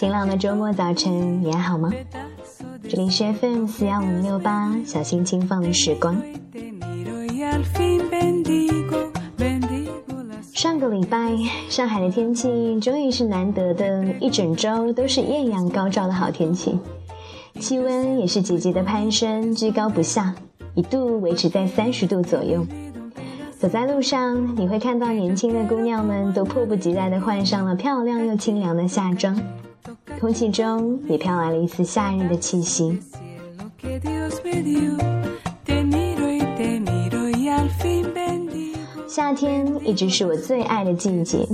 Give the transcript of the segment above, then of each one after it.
晴朗的周末早晨，你还好吗？这里是 FM 四幺五零六八，小心轻放的时光。上个礼拜，上海的天气终于是难得的一整周都是艳阳高照的好天气，气温也是节节的攀升，居高不下，一度维持在三十度左右。走在路上，你会看到年轻的姑娘们都迫不及待地换上了漂亮又清凉的夏装，空气中也飘来了一丝夏日的气息。夏天一直是我最爱的季节，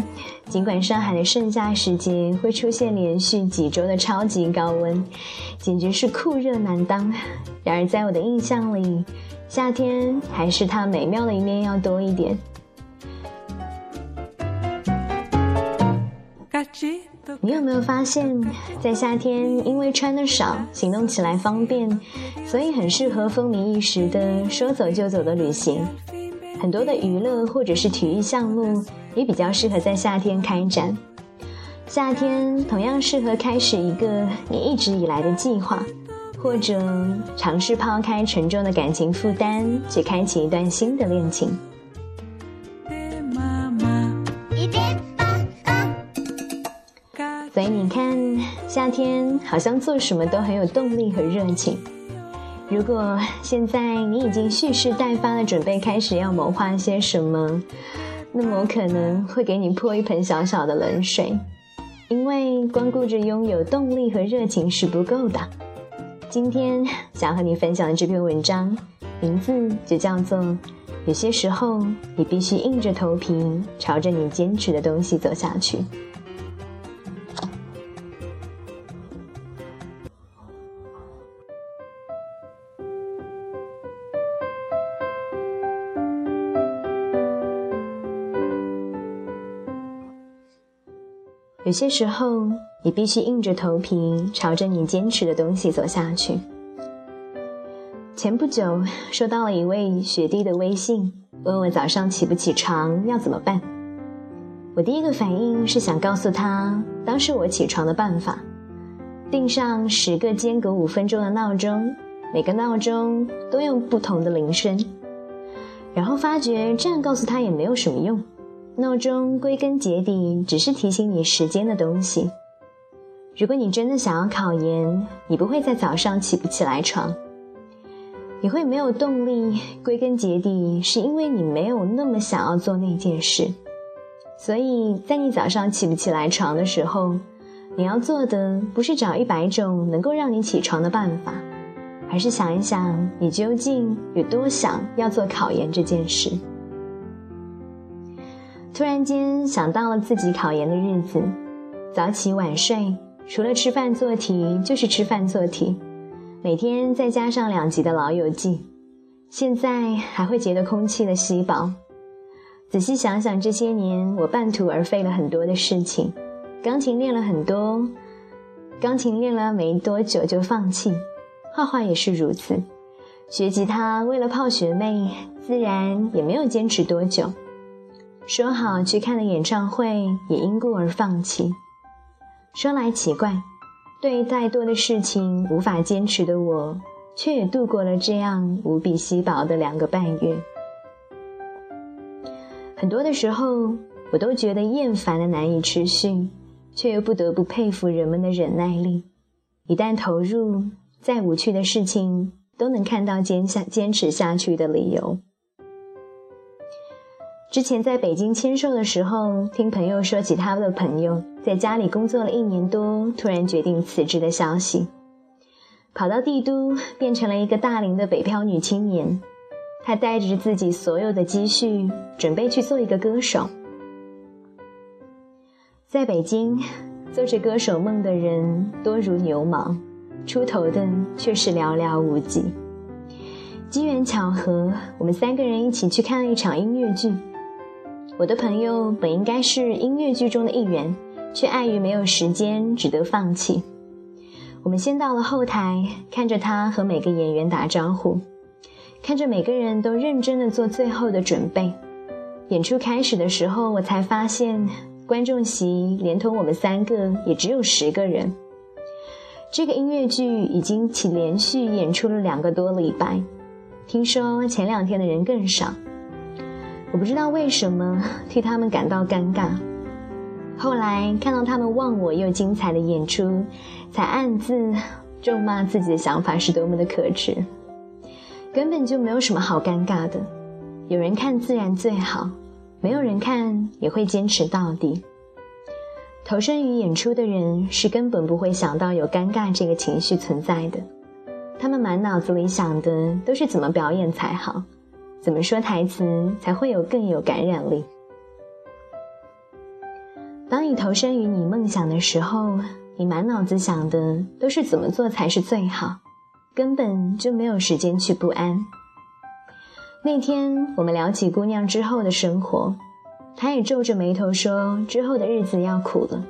尽管上海的盛夏时节会出现连续几周的超级高温，简直是酷热难当。然而在我的印象里，夏天还是它美妙的一面要多一点。你有没有发现，在夏天因为穿的少，行动起来方便，所以很适合风靡一时的说走就走的旅行。很多的娱乐或者是体育项目也比较适合在夏天开展。夏天同样适合开始一个你一直以来的计划，或者尝试抛开沉重的感情负担，去开启一段新的恋情。那天好像做什么都很有动力和热情。如果现在你已经蓄势待发的准备开始要谋划些什么，那么我可能会给你泼一盆小小的冷水，因为光顾着拥有动力和热情是不够的。今天想和你分享的这篇文章，名字就叫做《有些时候你必须硬着头皮朝着你坚持的东西走下去》。有些时候，你必须硬着头皮朝着你坚持的东西走下去。前不久，收到了一位学弟的微信，问我早上起不起床要怎么办。我第一个反应是想告诉他，当时我起床的办法：定上十个间隔五分钟的闹钟，每个闹钟都用不同的铃声。然后发觉这样告诉他也没有什么用。闹钟归根结底只是提醒你时间的东西。如果你真的想要考研，你不会在早上起不起来床，你会没有动力。归根结底是因为你没有那么想要做那件事。所以在你早上起不起来床的时候，你要做的不是找一百种能够让你起床的办法，而是想一想你究竟有多想要做考研这件事。突然间想到了自己考研的日子，早起晚睡，除了吃饭做题就是吃饭做题，每天再加上两集的《老友记》，现在还会觉得空气的稀薄。仔细想想，这些年我半途而废了很多的事情，钢琴练了很多，钢琴练了没多久就放弃，画画也是如此，学吉他为了泡学妹，自然也没有坚持多久。说好去看的演唱会也因故而放弃。说来奇怪，对再多的事情无法坚持的我，却也度过了这样无比稀薄的两个半月。很多的时候，我都觉得厌烦的难以持续，却又不得不佩服人们的忍耐力。一旦投入，再无趣的事情都能看到坚下坚持下去的理由。之前在北京签售的时候，听朋友说起他的朋友在家里工作了一年多，突然决定辞职的消息，跑到帝都，变成了一个大龄的北漂女青年。她带着自己所有的积蓄，准备去做一个歌手。在北京，做着歌手梦的人多如牛毛，出头的却是寥寥无几。机缘巧合，我们三个人一起去看了一场音乐剧。我的朋友本应该是音乐剧中的一员，却碍于没有时间，只得放弃。我们先到了后台，看着他和每个演员打招呼，看着每个人都认真的做最后的准备。演出开始的时候，我才发现观众席连同我们三个也只有十个人。这个音乐剧已经起连续演出了两个多礼拜，听说前两天的人更少。我不知道为什么 替他们感到尴尬。后来看到他们忘我又精彩的演出，才暗自咒骂自己的想法是多么的可耻。根本就没有什么好尴尬的，有人看自然最好，没有人看也会坚持到底。投身于演出的人是根本不会想到有尴尬这个情绪存在的，他们满脑子里想的都是怎么表演才好，怎么说台词才会有更有感染力。当你投身于你梦想的时候，你满脑子想的都是怎么做才是最好。根本就没有时间去不安。那天我们聊起姑娘之后的生活，她也皱着眉头说：“之后的日子要苦了，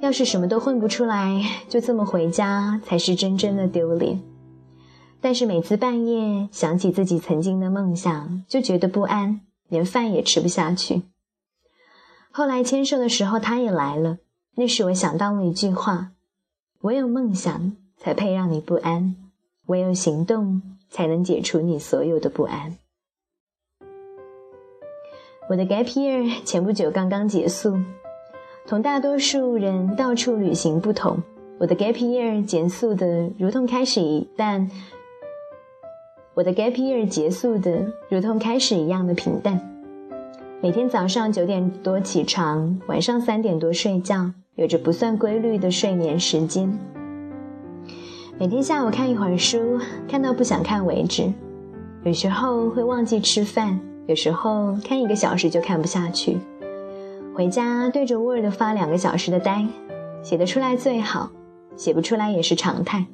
要是什么都混不出来，就这么回家才是真正的丢脸。”但是每次半夜想起自己曾经的梦想，就觉得不安，连饭也吃不下去。后来签售的时候，他也来了。那时我想到了一句话：“唯有梦想，才配让你不安。”唯有行动才能解除你所有的不安。我的 gap year 前不久刚刚结束，同大多数人到处旅行不同，我的 gap year 结束的如同开始一旦，我的 gap year 结束的如同开始一样的平淡。每天早上九点多起床，晚上三点多睡觉，有着不算规律的睡眠时间。每天下午看一会儿书，看到不想看为止。有时候会忘记吃饭，有时候看一个小时就看不下去。回家对着 Word 发两个小时的呆，写得出来最好，写不出来也是常态。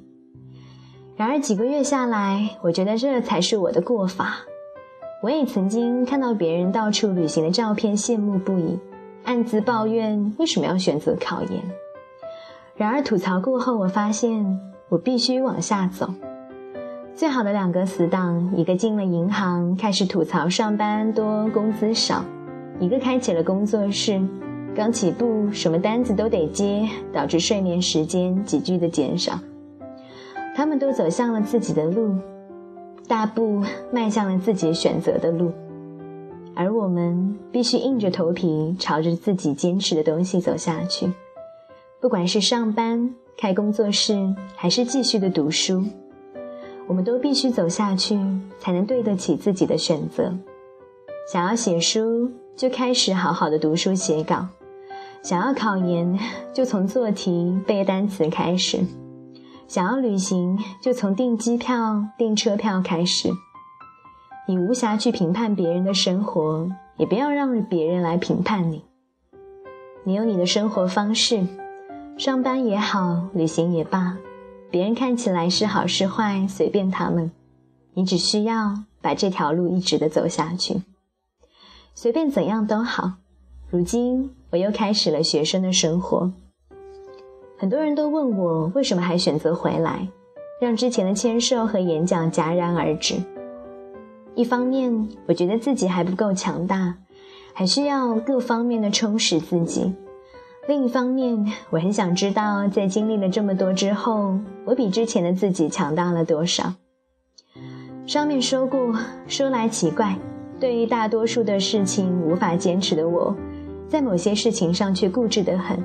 然而几个月下来，我觉得这才是我的过法。我也曾经看到别人到处旅行的照片，羡慕不已，暗自抱怨为什么要选择考研。然而吐槽过后，我发现。我必须往下走。最好的两个死党，一个进了银行，开始吐槽上班多、工资少；一个开启了工作室，刚起步，什么单子都得接，导致睡眠时间急剧的减少。他们都走向了自己的路，大步迈向了自己选择的路，而我们必须硬着头皮朝着自己坚持的东西走下去，不管是上班。开工作室还是继续的读书，我们都必须走下去，才能对得起自己的选择。想要写书，就开始好好的读书写稿；想要考研，就从做题背单词开始；想要旅行，就从订机票、订车票开始。你无暇去评判别人的生活，也不要让别人来评判你。你有你的生活方式。上班也好，旅行也罢，别人看起来是好是坏，随便他们。你只需要把这条路一直的走下去，随便怎样都好。如今我又开始了学生的生活。很多人都问我为什么还选择回来，让之前的签售和演讲戛然而止。一方面，我觉得自己还不够强大，还需要各方面的充实自己。另一方面，我很想知道，在经历了这么多之后，我比之前的自己强大了多少。上面说过，说来奇怪，对于大多数的事情无法坚持的我，在某些事情上却固执得很。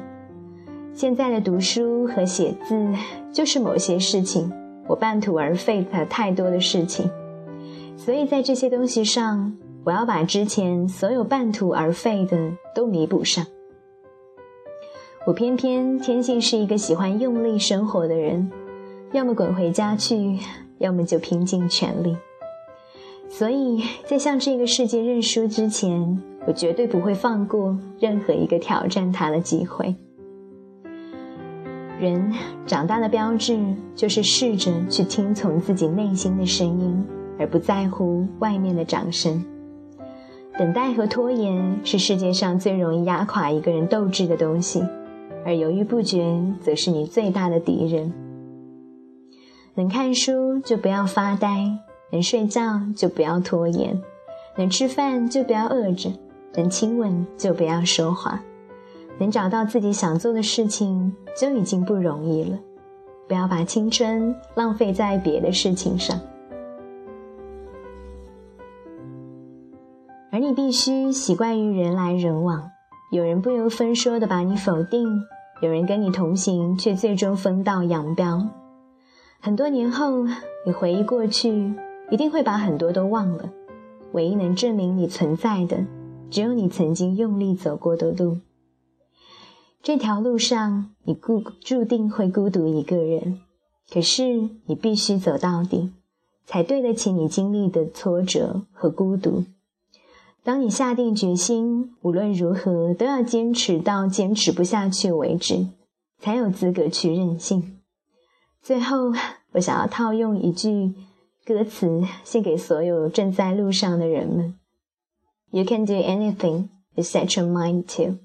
现在的读书和写字，就是某些事情我半途而废了太多的事情，所以在这些东西上，我要把之前所有半途而废的都弥补上。我偏偏天性是一个喜欢用力生活的人，要么滚回家去，要么就拼尽全力。所以在向这个世界认输之前，我绝对不会放过任何一个挑战他的机会。人长大的标志就是试着去听从自己内心的声音，而不在乎外面的掌声。等待和拖延是世界上最容易压垮一个人斗志的东西。而犹豫不决，则是你最大的敌人。能看书就不要发呆，能睡觉就不要拖延，能吃饭就不要饿着，能亲吻就不要说话。能找到自己想做的事情就已经不容易了。不要把青春浪费在别的事情上，而你必须习惯于人来人往，有人不由分说的把你否定，有人跟你同行却最终分道扬镳。很多年后，你回忆过去，一定会把很多都忘了。唯一能证明你存在的，只有你曾经用力走过的路。这条路上，你固注定会孤独一个人，可是你必须走到底，才对得起你经历的挫折和孤独。当你下定决心，无论如何都要坚持到坚持不下去为止，才有资格去任性。最后，我想要套用一句。歌词献给所有正在路上的人们。You can do anything you set your mind to。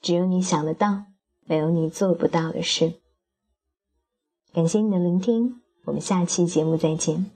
只有你想得到，没有你做不到的事。感谢你的聆听，我们下期节目再见。